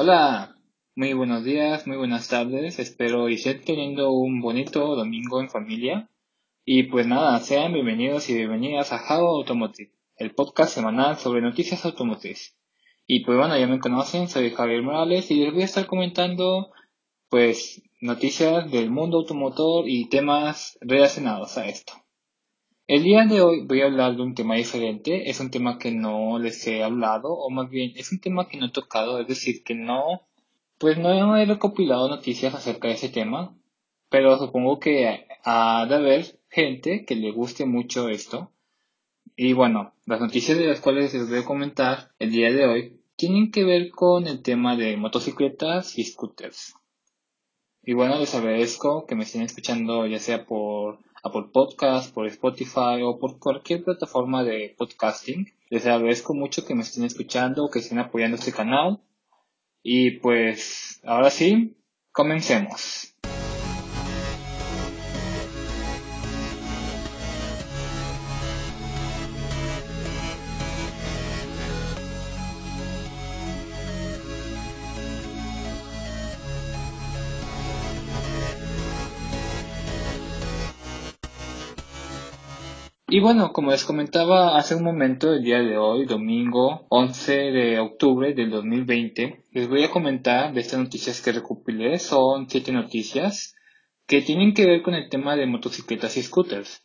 Hola, muy buenos días, muy buenas tardes. Espero y estén teniendo un bonito domingo en familia. Y pues nada, sean bienvenidos y bienvenidas a Java Automotive, el podcast semanal sobre noticias automotrices. Y pues bueno, ya me conocen, soy Javier Morales y les voy a estar comentando pues noticias del mundo automotor y temas relacionados a esto. El día de hoy voy a hablar de un tema diferente, es un tema que no les he hablado, o más bien es un tema que no he tocado, es decir, que no, pues no he recopilado noticias acerca de ese tema, pero supongo que ha de haber gente que le guste mucho esto. Y bueno, las noticias de las cuales les voy a comentar el día de hoy tienen que ver con el tema de motocicletas y scooters. Y bueno, les agradezco que me estén escuchando ya sea por Apple Podcast, por Spotify o por cualquier plataforma de podcasting. Les agradezco mucho que me estén escuchando, que estén apoyando este canal. Y pues, ahora sí, comencemos. Y bueno, como les comentaba hace un momento, el día de hoy, domingo 11 de octubre del 2020, les voy a comentar de estas noticias que recopilé. Son siete noticias que tienen que ver con el tema de motocicletas y scooters.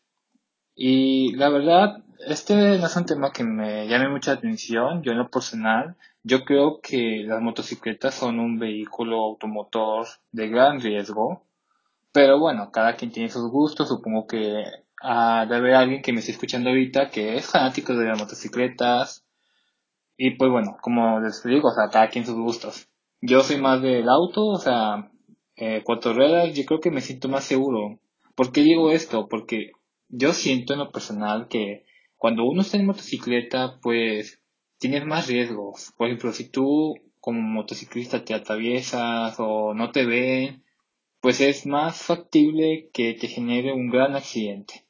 Y la verdad, este no es un tema que me llame mucha atención. Yo en lo personal, yo creo que las motocicletas son un vehículo automotor de gran riesgo. Pero bueno, cada quien tiene sus gustos. Supongo que a de haber alguien que me esté escuchando ahorita que es fanático de las motocicletas. Y pues bueno, como les digo, o sea, cada quien sus gustos. Yo soy más del auto, o sea, eh, cuatro ruedas, yo creo que me siento más seguro. ¿Por qué digo esto? Porque yo siento en lo personal que cuando uno está en motocicleta, pues tienes más riesgos. Por ejemplo, si tú como motociclista te atraviesas o no te ven, pues es más factible que te genere un gran accidente.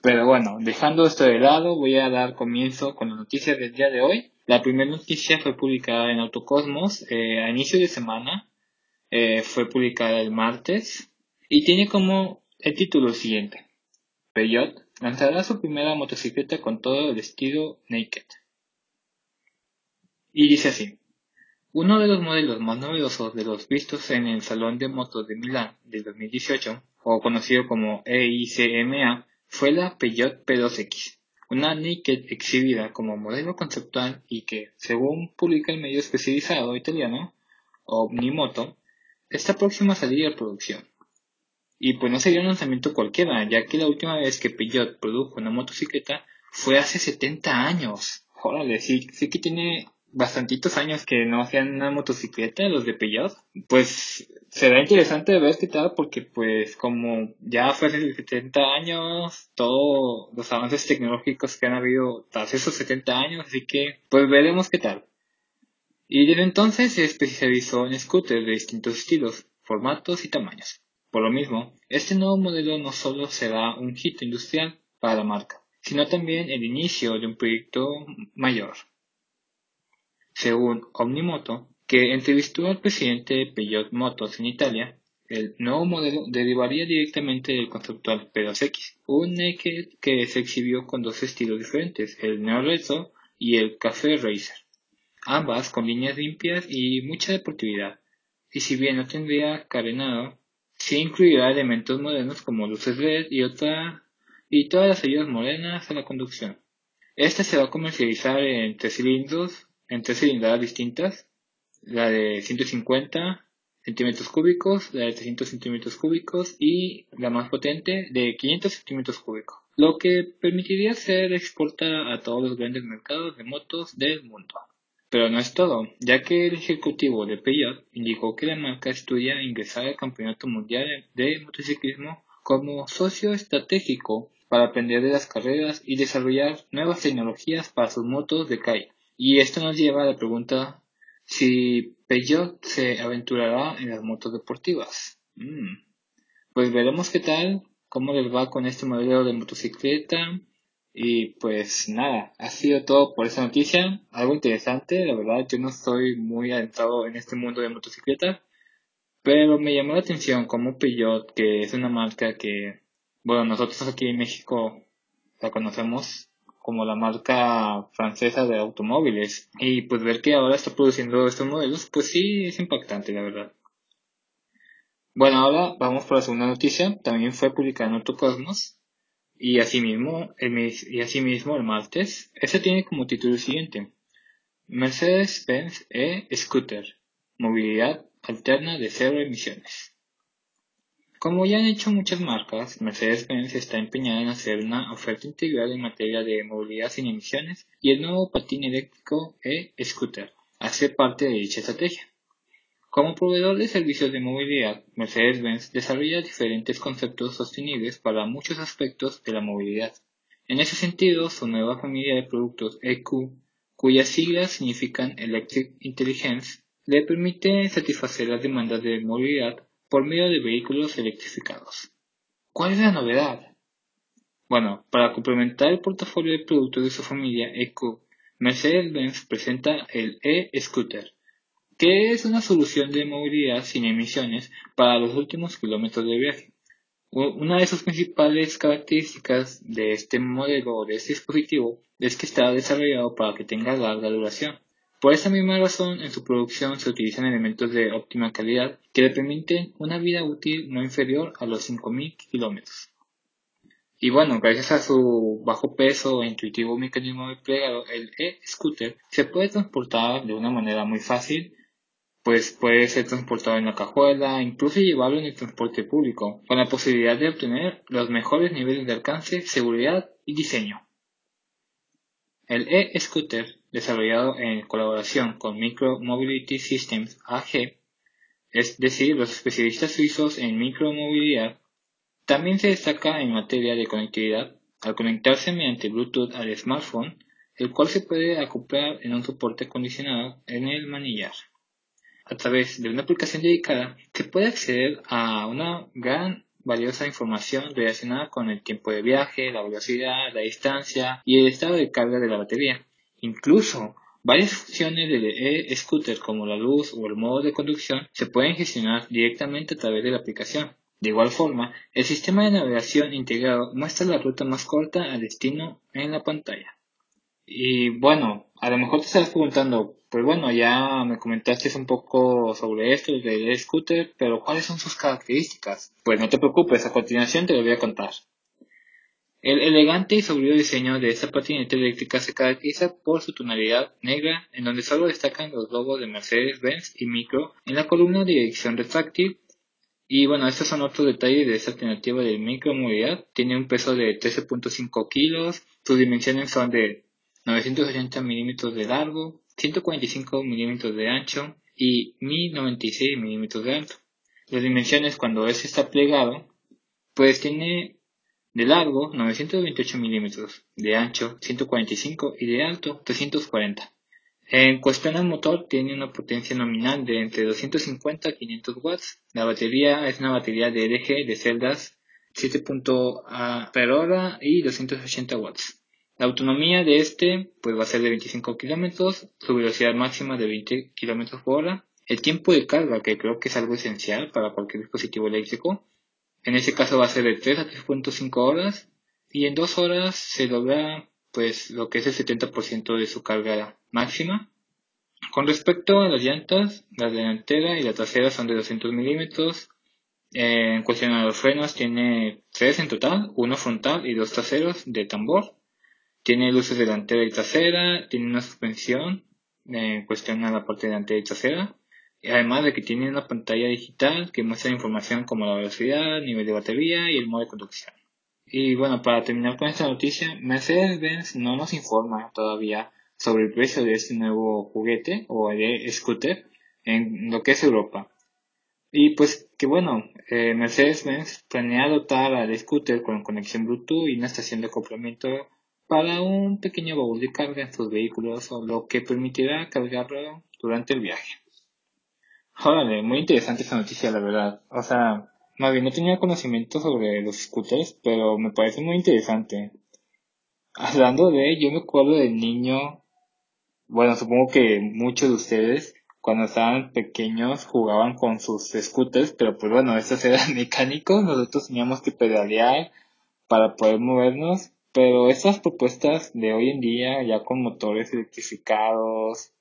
Pero bueno, dejando esto de lado, voy a dar comienzo con las noticias del día de hoy. La primera noticia fue publicada en Autocosmos eh, a inicio de semana. Eh, fue publicada el martes y tiene como el título siguiente. Peugeot lanzará su primera motocicleta con todo el estilo Naked. Y dice así. Uno de los modelos más novedosos de los vistos en el Salón de Motos de Milán del 2018, o conocido como EICMA, fue la Peugeot P2X, una Naked exhibida como modelo conceptual y que, según publica el medio especializado italiano Omnimoto, está próxima a salir a producción. Y pues no sería un lanzamiento cualquiera, ya que la última vez que Peugeot produjo una motocicleta fue hace 70 años. Órale, sí, sí que tiene bastantitos años que no hacían una motocicleta, los de Peugeot. Pues será interesante ver qué tal, porque pues como ya fue hace 70 años, todos los avances tecnológicos que han habido tras esos 70 años, así que pues veremos qué tal. Y desde entonces se especializó en scooters de distintos estilos, formatos y tamaños. Por lo mismo, este nuevo modelo no solo será un hito industrial para la marca, sino también el inicio de un proyecto mayor. Según Omnimoto, que entrevistó al presidente de Peugeot Motors en Italia, el nuevo modelo derivaría directamente del conceptual P2X, un naked que se exhibió con dos estilos diferentes, el Neo Retro y el Café Racer, ambas con líneas limpias y mucha deportividad, y si bien no tendría carenado, sí incluirá elementos modernos como luces LED y otra y todas las ayudas modernas a la conducción. Este se va a comercializar en tres cilindros en tres cilindradas distintas, la de 150 centímetros cúbicos, la de 300 centímetros cúbicos y la más potente de 500 centímetros cúbicos, lo que permitiría ser exportada a todos los grandes mercados de motos del mundo. Pero no es todo, ya que el ejecutivo de Peugeot indicó que la marca estudia ingresar al Campeonato Mundial de Motociclismo como socio estratégico para aprender de las carreras y desarrollar nuevas tecnologías para sus motos de calle. Y esto nos lleva a la pregunta si Peugeot se aventurará en las motos deportivas. Mm. Pues veremos qué tal, cómo les va con este modelo de motocicleta. Y pues nada, ha sido todo por esa noticia. Algo interesante, la verdad, yo no estoy muy adentrado en este mundo de motocicletas, pero me llamó la atención como Peugeot, que es una marca que, bueno, nosotros aquí en México la conocemos como la marca francesa de automóviles. Y pues ver que ahora está produciendo estos modelos, pues sí es impactante, la verdad. Bueno, ahora vamos por la segunda noticia. También fue publicada en Autocosmos. Y asimismo, el, y asimismo el martes, este tiene como título siguiente. Mercedes-Benz e-Scooter. Movilidad alterna de cero emisiones. Como ya han hecho muchas marcas, Mercedes-Benz está empeñada en hacer una oferta integral en materia de movilidad sin emisiones y el nuevo patín eléctrico e-scooter hace parte de dicha estrategia. Como proveedor de servicios de movilidad, Mercedes-Benz desarrolla diferentes conceptos sostenibles para muchos aspectos de la movilidad. En ese sentido, su nueva familia de productos EQ, cuyas siglas significan Electric Intelligence, le permite satisfacer las demandas de movilidad por medio de vehículos electrificados. ¿Cuál es la novedad? Bueno, para complementar el portafolio de productos de su familia EQ, Mercedes-Benz presenta el e-scooter, que es una solución de movilidad sin emisiones para los últimos kilómetros de viaje. Una de sus principales características de este modelo o de este dispositivo es que está desarrollado para que tenga larga duración. Por esa misma razón, en su producción se utilizan elementos de óptima calidad que le permiten una vida útil no inferior a los 5.000 kilómetros. Y bueno, gracias a su bajo peso e intuitivo mecanismo de plegado, el e-scooter se puede transportar de una manera muy fácil, pues puede ser transportado en la cajuela, incluso llevarlo en el transporte público, con la posibilidad de obtener los mejores niveles de alcance, seguridad y diseño. El e-scooter desarrollado en colaboración con Micro Mobility Systems AG, es decir, los especialistas suizos en micromovilidad, también se destaca en materia de conectividad al conectarse mediante Bluetooth al smartphone, el cual se puede acoplar en un soporte acondicionado en el manillar. A través de una aplicación dedicada se puede acceder a una gran valiosa información relacionada con el tiempo de viaje, la velocidad, la distancia y el estado de carga de la batería. Incluso, varias funciones del e-scooter como la luz o el modo de conducción se pueden gestionar directamente a través de la aplicación. De igual forma, el sistema de navegación integrado muestra la ruta más corta al destino en la pantalla. Y bueno, a lo mejor te estás preguntando, pues bueno, ya me comentaste un poco sobre esto del e-scooter, pero ¿cuáles son sus características? Pues no te preocupes, a continuación te lo voy a contar. El elegante y sobrio diseño de esta patineta eléctrica se caracteriza por su tonalidad negra, en donde solo destacan los logos de Mercedes-Benz y Micro en la columna de dirección retráctil. Y bueno, estos son otros detalles de esta alternativa de micromovilidad. Tiene un peso de 13.5 kilos, sus dimensiones son de 980 milímetros de largo, 145 milímetros de ancho y 1096 milímetros de alto. Las dimensiones cuando este está plegado, pues tiene de largo 928 milímetros, de ancho 145 y de alto 340. En cuestión al motor, tiene una potencia nominal de entre 250 y 500 watts. La batería es una batería de LG de celdas 7.A per hora y 280 watts. La autonomía de este pues va a ser de 25 kilómetros, su velocidad máxima de 20 kilómetros por hora. El tiempo de carga, que creo que es algo esencial para cualquier dispositivo eléctrico, en ese caso va a ser de 3 a 3.5 horas y en 2 horas se logra pues lo que es el 70% de su carga máxima. Con respecto a las llantas, la delantera y la trasera son de 200 milímetros. En cuestión a los frenos tiene 3 en total, uno frontal y dos traseros de tambor. Tiene luces delantera y trasera, tiene una suspensión en cuestión a la parte delantera y trasera además de que tiene una pantalla digital que muestra información como la velocidad, nivel de batería y el modo de conducción. Y bueno, para terminar con esta noticia, Mercedes-Benz no nos informa todavía sobre el precio de este nuevo juguete o de scooter en lo que es Europa. Y pues que bueno, eh, Mercedes-Benz planea dotar al scooter con conexión Bluetooth y una estación de acoplamiento para un pequeño baúl de carga en sus vehículos, lo que permitirá cargarlo durante el viaje. Órale, muy interesante esa noticia, la verdad. O sea, más bien no tenía conocimiento sobre los scooters, pero me parece muy interesante. Hablando de, yo me acuerdo del niño, bueno, supongo que muchos de ustedes cuando estaban pequeños jugaban con sus scooters, pero pues bueno, estos eran mecánicos, nosotros teníamos que pedalear para poder movernos, pero estas propuestas de hoy en día, ya con motores electrificados,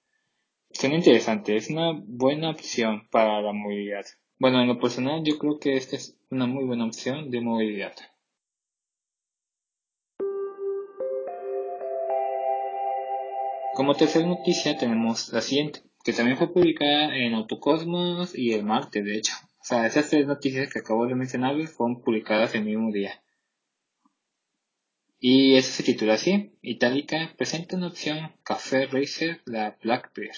son interesantes, es una buena opción para la movilidad. Bueno, en lo personal yo creo que esta es una muy buena opción de movilidad. Como tercera noticia tenemos la siguiente, que también fue publicada en Autocosmos y el martes, de hecho. O sea, esas tres noticias que acabo de mencionar fueron publicadas el mismo día. Y eso se titula así, Itálica presenta una opción Café Racer, la Blackbeard.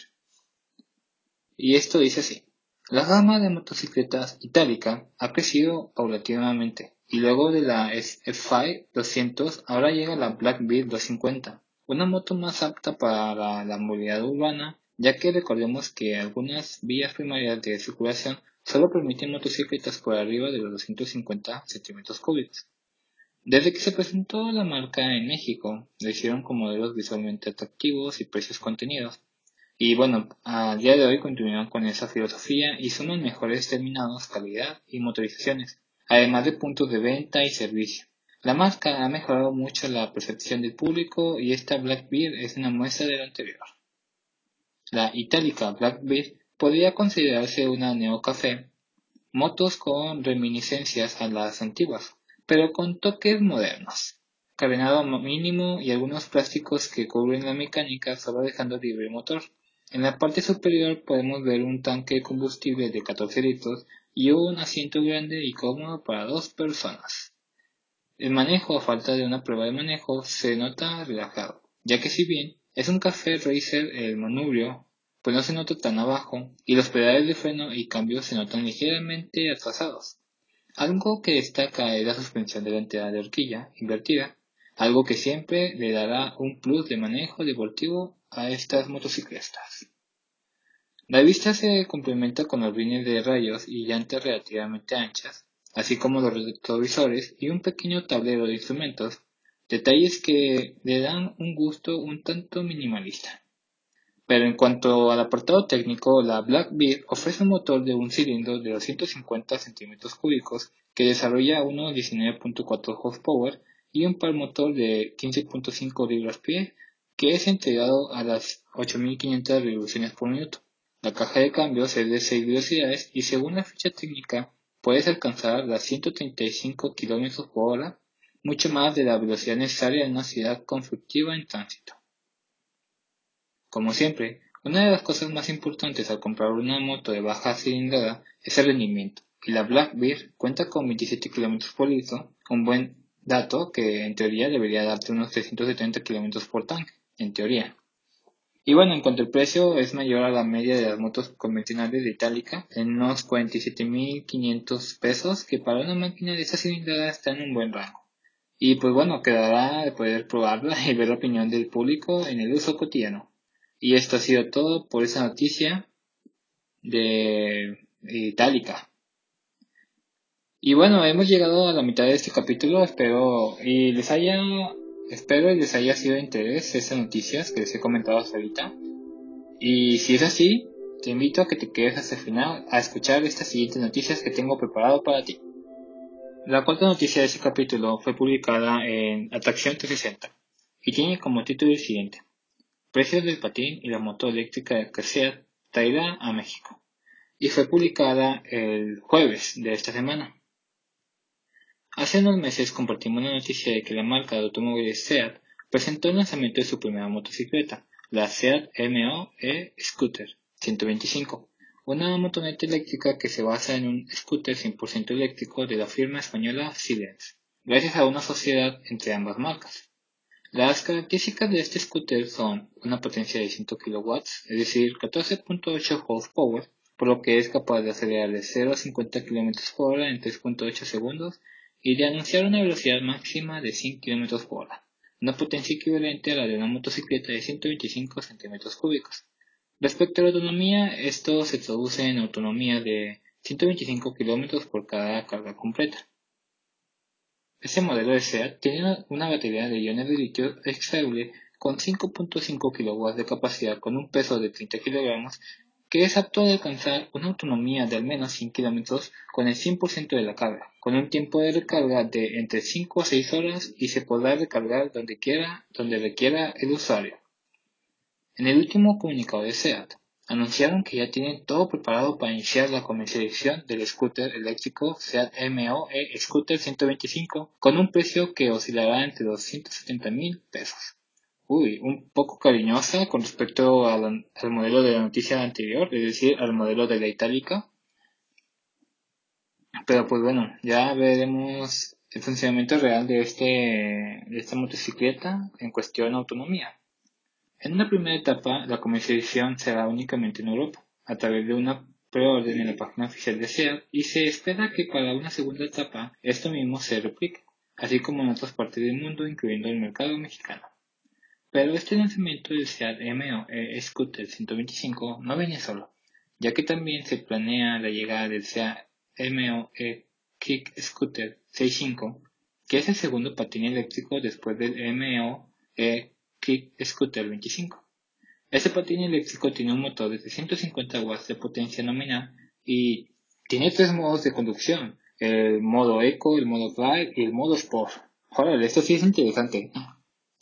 Y esto dice así, la gama de motocicletas Itálica ha crecido paulatinamente y luego de la F5 200 ahora llega la Blackbeard 250 una moto más apta para la movilidad urbana, ya que recordemos que algunas vías primarias de circulación solo permiten motocicletas por arriba de los 250 centímetros cúbicos. Desde que se presentó la marca en México, lo hicieron con modelos visualmente atractivos y precios contenidos. Y bueno, a día de hoy continúan con esa filosofía y suman mejores terminados, calidad y motorizaciones, además de puntos de venta y servicio. La marca ha mejorado mucho la percepción del público y esta Blackbeard es una muestra de lo anterior. La itálica Blackbeard podría considerarse una neocafé, motos con reminiscencias a las antiguas, pero con toques modernos, carenado mínimo y algunos plásticos que cubren la mecánica solo dejando libre el motor. En la parte superior podemos ver un tanque de combustible de 14 litros y un asiento grande y cómodo para dos personas. El manejo a falta de una prueba de manejo se nota relajado, ya que si bien es un café racer el manubrio, pues no se nota tan abajo y los pedales de freno y cambio se notan ligeramente atrasados. Algo que destaca es la suspensión delantera de horquilla invertida, algo que siempre le dará un plus de manejo deportivo a estas motocicletas. La vista se complementa con los rines de rayos y llantas relativamente anchas, así como los retrovisores y un pequeño tablero de instrumentos, detalles que le dan un gusto un tanto minimalista. Pero en cuanto al apartado técnico, la Blackbeard ofrece un motor de un cilindro de 250 centímetros cúbicos que desarrolla unos 19.4 horsepower y un par motor de 15.5 libras-pie que es entregado a las 8500 revoluciones por minuto. La caja de cambios es de 6 velocidades y según la ficha técnica puedes alcanzar las 135 km por hora, mucho más de la velocidad necesaria en una ciudad conflictiva en tránsito. Como siempre, una de las cosas más importantes al comprar una moto de baja cilindrada es el rendimiento, y la Blackbeard cuenta con 27 km por litro, un buen dato que en teoría debería darte unos 370 km por tanque, en teoría. Y bueno, en cuanto al precio, es mayor a la media de las motos convencionales de Itálica, en unos 47.500 pesos, que para una máquina de esa cilindrada está en un buen rango. Y pues bueno, quedará de poder probarla y ver la opinión del público en el uso cotidiano. Y esto ha sido todo por esa noticia de Itálica. Y bueno, hemos llegado a la mitad de este capítulo, espero y les haya Espero les haya sido de interés esas noticias que les he comentado hasta ahorita. Y si es así, te invito a que te quedes hasta el final a escuchar estas siguientes noticias que tengo preparado para ti. La cuarta noticia de este capítulo fue publicada en Atracción 360 y tiene como título el siguiente. Precios del patín y la moto eléctrica de crecer traerá a México. Y fue publicada el jueves de esta semana. Hace unos meses compartimos la noticia de que la marca de automóviles SEAT presentó el lanzamiento de su primera motocicleta, la SEAT MO-E Scooter 125, una motoneta eléctrica que se basa en un scooter 100% eléctrico de la firma española Silence, gracias a una sociedad entre ambas marcas. Las características de este scooter son una potencia de 100 kW, es decir, 14.8 horsepower, por lo que es capaz de acelerar de 0 a 50 km por hora en 3.8 segundos y de anunciar una velocidad máxima de 100 km por hora, una potencia equivalente a la de una motocicleta de 125 cm cúbicos. Respecto a la autonomía, esto se traduce en autonomía de 125 km por cada carga completa. Este modelo de SEAT tiene una batería de iones de litio extraíble con 5.5 kW de capacidad con un peso de 30 kg que es apto a alcanzar una autonomía de al menos 100 km con el 100% de la carga, con un tiempo de recarga de entre 5 a 6 horas y se podrá recargar donde quiera, donde requiera el usuario. En el último comunicado de SEAT, anunciaron que ya tienen todo preparado para iniciar la comercialización del scooter eléctrico SEAT MOE Scooter 125 con un precio que oscilará entre los 170 mil pesos. Uy, un poco cariñosa con respecto al, modelo de la noticia anterior, es decir, al modelo de la itálica. Pero pues bueno, ya veremos el funcionamiento real de, este, de esta motocicleta en cuestión de autonomía. En una primera etapa, la comercialización será únicamente en Europa, a través de una preorden en la página oficial de SEAT y se espera que para una segunda etapa esto mismo se replique, así como en otras partes del mundo, incluyendo el mercado mexicano. Pero este lanzamiento del SEAT MO e Scooter 125 no viene solo, ya que también se planea la llegada del SEAT MO e Kick Scooter 65, que es el segundo patín eléctrico después del MO e Kick Scooter 25. Este patín eléctrico tiene un motor de 350 watts de potencia nominal y tiene tres modos de conducción, el modo Eco, el modo Drive y el modo Sport. Joder, esto sí es interesante.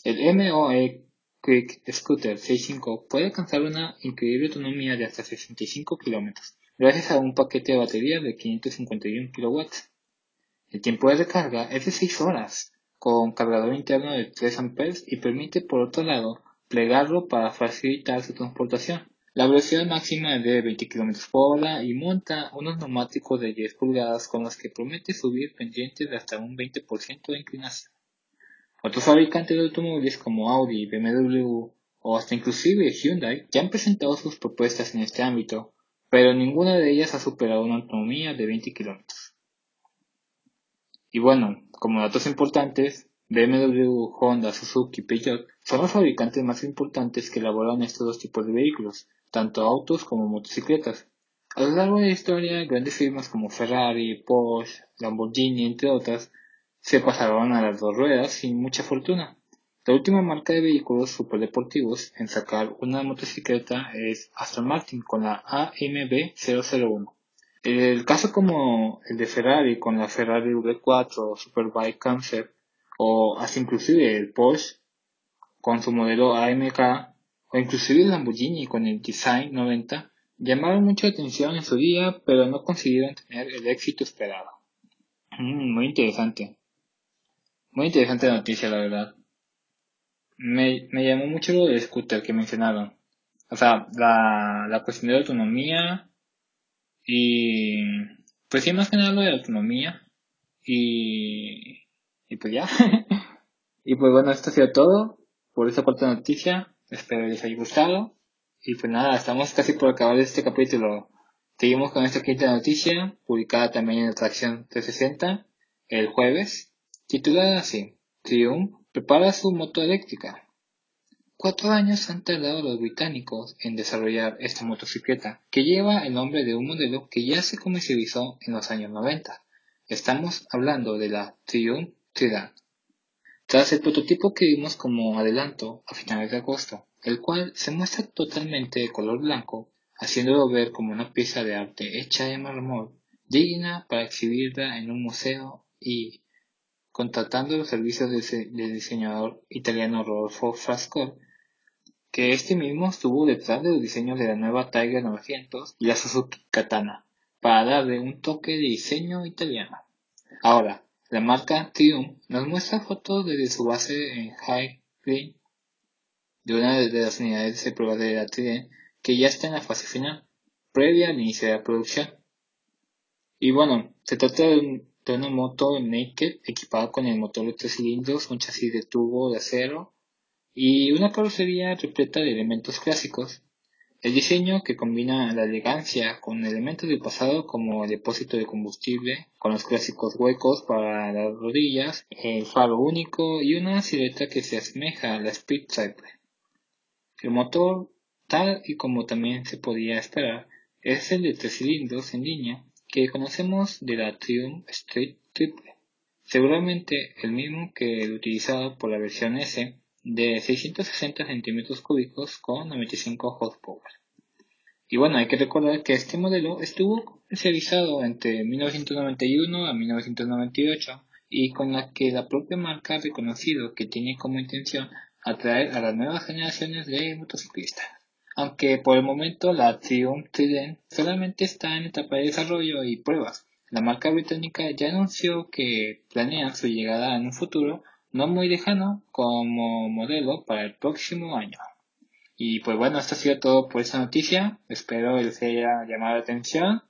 El MOE Quick Scooter 65 puede alcanzar una increíble autonomía de hasta 65 km, gracias a un paquete de batería de 551 kW. El tiempo de recarga es de 6 horas, con cargador interno de 3 A y permite por otro lado plegarlo para facilitar su transportación. La velocidad máxima es de 20 km por hora y monta unos neumáticos de 10 pulgadas con los que promete subir pendientes de hasta un 20% de inclinación. Otros fabricantes de automóviles como Audi, BMW o hasta inclusive Hyundai ya han presentado sus propuestas en este ámbito, pero ninguna de ellas ha superado una autonomía de 20 km. Y bueno, como datos importantes, BMW, Honda, Suzuki y Peugeot son los fabricantes más importantes que elaboran estos dos tipos de vehículos, tanto autos como motocicletas. A lo largo de la historia, grandes firmas como Ferrari, Porsche, Lamborghini, entre otras, se pasaron a las dos ruedas sin mucha fortuna. La última marca de vehículos superdeportivos en sacar una motocicleta es Aston Martin con la AMB 001. El caso como el de Ferrari con la Ferrari V4 Superbike Concept o hasta inclusive el Porsche con su modelo AMK o inclusive el Lamborghini con el Design 90 llamaron mucha atención en su día pero no consiguieron tener el éxito esperado. Mm, muy interesante. Muy interesante noticia la verdad. Me, me llamó mucho lo del scooter que mencionaron. O sea, la, la cuestión de autonomía y pues sí, más que nada lo de autonomía. Y, y pues ya. y pues bueno, esto ha sido todo por esta corta noticia. Espero les haya gustado. Y pues nada, estamos casi por acabar este capítulo. Seguimos con esta quinta noticia, publicada también en Atracción 360 el jueves, titulada así: Triumph prepara su moto eléctrica. Cuatro años han tardado los británicos en desarrollar esta motocicleta, que lleva el nombre de un modelo que ya se comercializó en los años 90. Estamos hablando de la Triumph Tridan. Tras el prototipo que vimos como adelanto a finales de agosto, el cual se muestra totalmente de color blanco, haciéndolo ver como una pieza de arte hecha de mármol, digna para exhibirla en un museo y contratando los servicios del diseñador italiano Rodolfo Frasco, que este mismo estuvo detrás de los diseños de la nueva Tiger 900 y la Suzuki Katana, para darle un toque de diseño italiano. Ahora, la marca Triumph nos muestra fotos desde su base en High de una de las unidades de prueba de la Trident que ya está en la fase final, previa al inicio de la producción. Y bueno, se trata de, una moto naked equipada con el motor de tres cilindros, un chasis de tubo de acero y una carrocería repleta de elementos clásicos. El diseño que combina la elegancia con elementos del pasado como el depósito de combustible, con los clásicos huecos para las rodillas, el faro único y una silueta que se asemeja a la Speed Cycle. El motor, tal y como también se podía esperar, es el de tres cilindros en línea que conocemos de la Triumph Street Triple. seguramente el mismo que el utilizado por la versión S de 660 centímetros cúbicos con 95 horsepower. Y bueno, hay que recordar que este modelo estuvo comercializado entre 1991 a 1998 y con la que la propia marca ha reconocido que tiene como intención atraer a las nuevas generaciones de motociclistas. Aunque por el momento la Triumph Trident solamente está en etapa de desarrollo y pruebas. La marca británica ya anunció que planean su llegada en un futuro no muy lejano como modelo para el próximo año. Y pues bueno, esto ha sido todo por esta noticia. Espero les haya llamado la atención.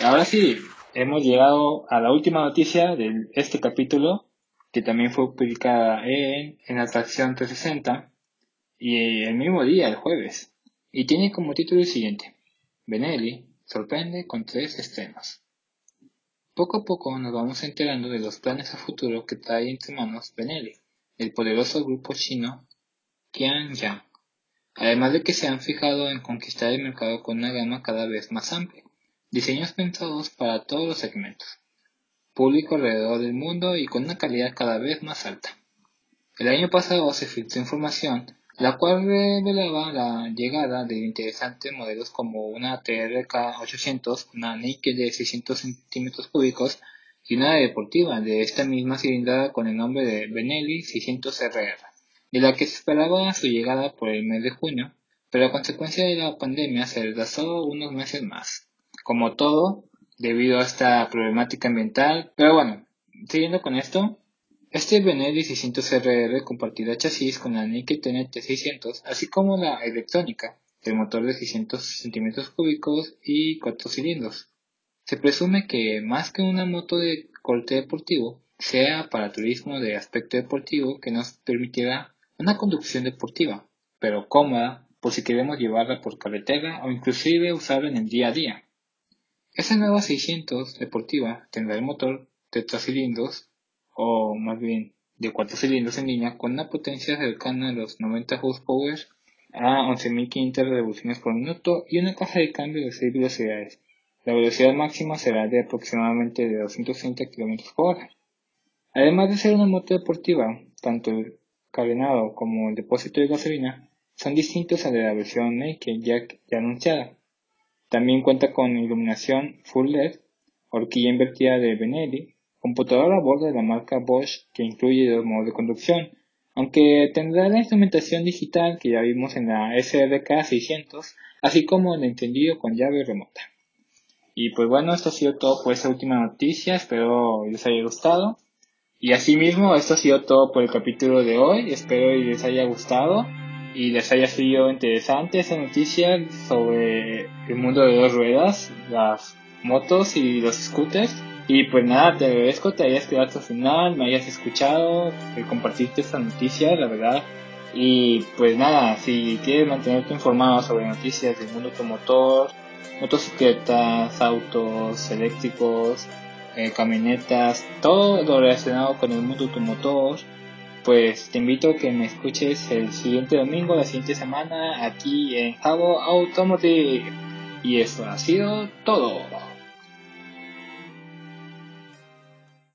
Ahora sí, hemos llegado a la última noticia de este capítulo, que también fue publicada en, en Atracción 360 y el mismo día, el jueves. Y tiene como título el siguiente. Benelli sorprende con tres estrenos. Poco a poco nos vamos enterando de los planes a futuro que trae entre manos Benelli, el poderoso grupo chino Qianyang, además de que se han fijado en conquistar el mercado con una gama cada vez más amplia, diseños pensados para todos los segmentos, público alrededor del mundo y con una calidad cada vez más alta. El año pasado se filtró información la cual revelaba la llegada de interesantes modelos como una TRK 800, una Nike de 600 centímetros cúbicos y una deportiva de esta misma cilindrada con el nombre de Benelli 600RR, de la que se esperaba su llegada por el mes de junio, pero a consecuencia de la pandemia se retrasó unos meses más. Como todo, debido a esta problemática ambiental, pero bueno, siguiendo con esto, este Benelli 600RR compartirá chasis con la Nike TNT 600, así como la electrónica, el motor de 600 centímetros cúbicos y 4 cilindros. Se presume que más que una moto de corte deportivo, sea para turismo de aspecto deportivo que nos permitirá una conducción deportiva, pero cómoda por si queremos llevarla por carretera o inclusive usarla en el día a día. Esta nueva 600 deportiva tendrá el motor de cilindros o más bien de cuatro cilindros en línea con una potencia cercana a los 90 horsepower a 11.500 revoluciones por minuto y una caja de cambio de 6 velocidades. La velocidad máxima será de aproximadamente de 230 km por hora. Además de ser una moto deportiva, tanto el carenado como el depósito de gasolina son distintos a de la versión Naked Jack ya anunciada. También cuenta con iluminación full LED, horquilla invertida de Benelli, computadora a bordo de la marca Bosch que incluye dos modos de conducción, aunque tendrá la instrumentación digital que ya vimos en la SRK 600, así como el entendido con llave remota. Y pues bueno, esto ha sido todo por esta última noticia, espero les haya gustado. Y asimismo, esto ha sido todo por el capítulo de hoy, espero les haya gustado y les haya sido interesante esta noticia sobre el mundo de dos ruedas, las motos y los scooters. Y pues nada, te agradezco, te hayas quedado hasta el final, me hayas escuchado, que compartiste esta noticia, la verdad. Y pues nada, si quieres mantenerte informado sobre noticias del mundo automotor, motocicletas, autos eléctricos, eh, camionetas, todo lo relacionado con el mundo automotor, pues te invito a que me escuches el siguiente domingo, la siguiente semana, aquí en Javo Automotive. Y eso ha sido todo.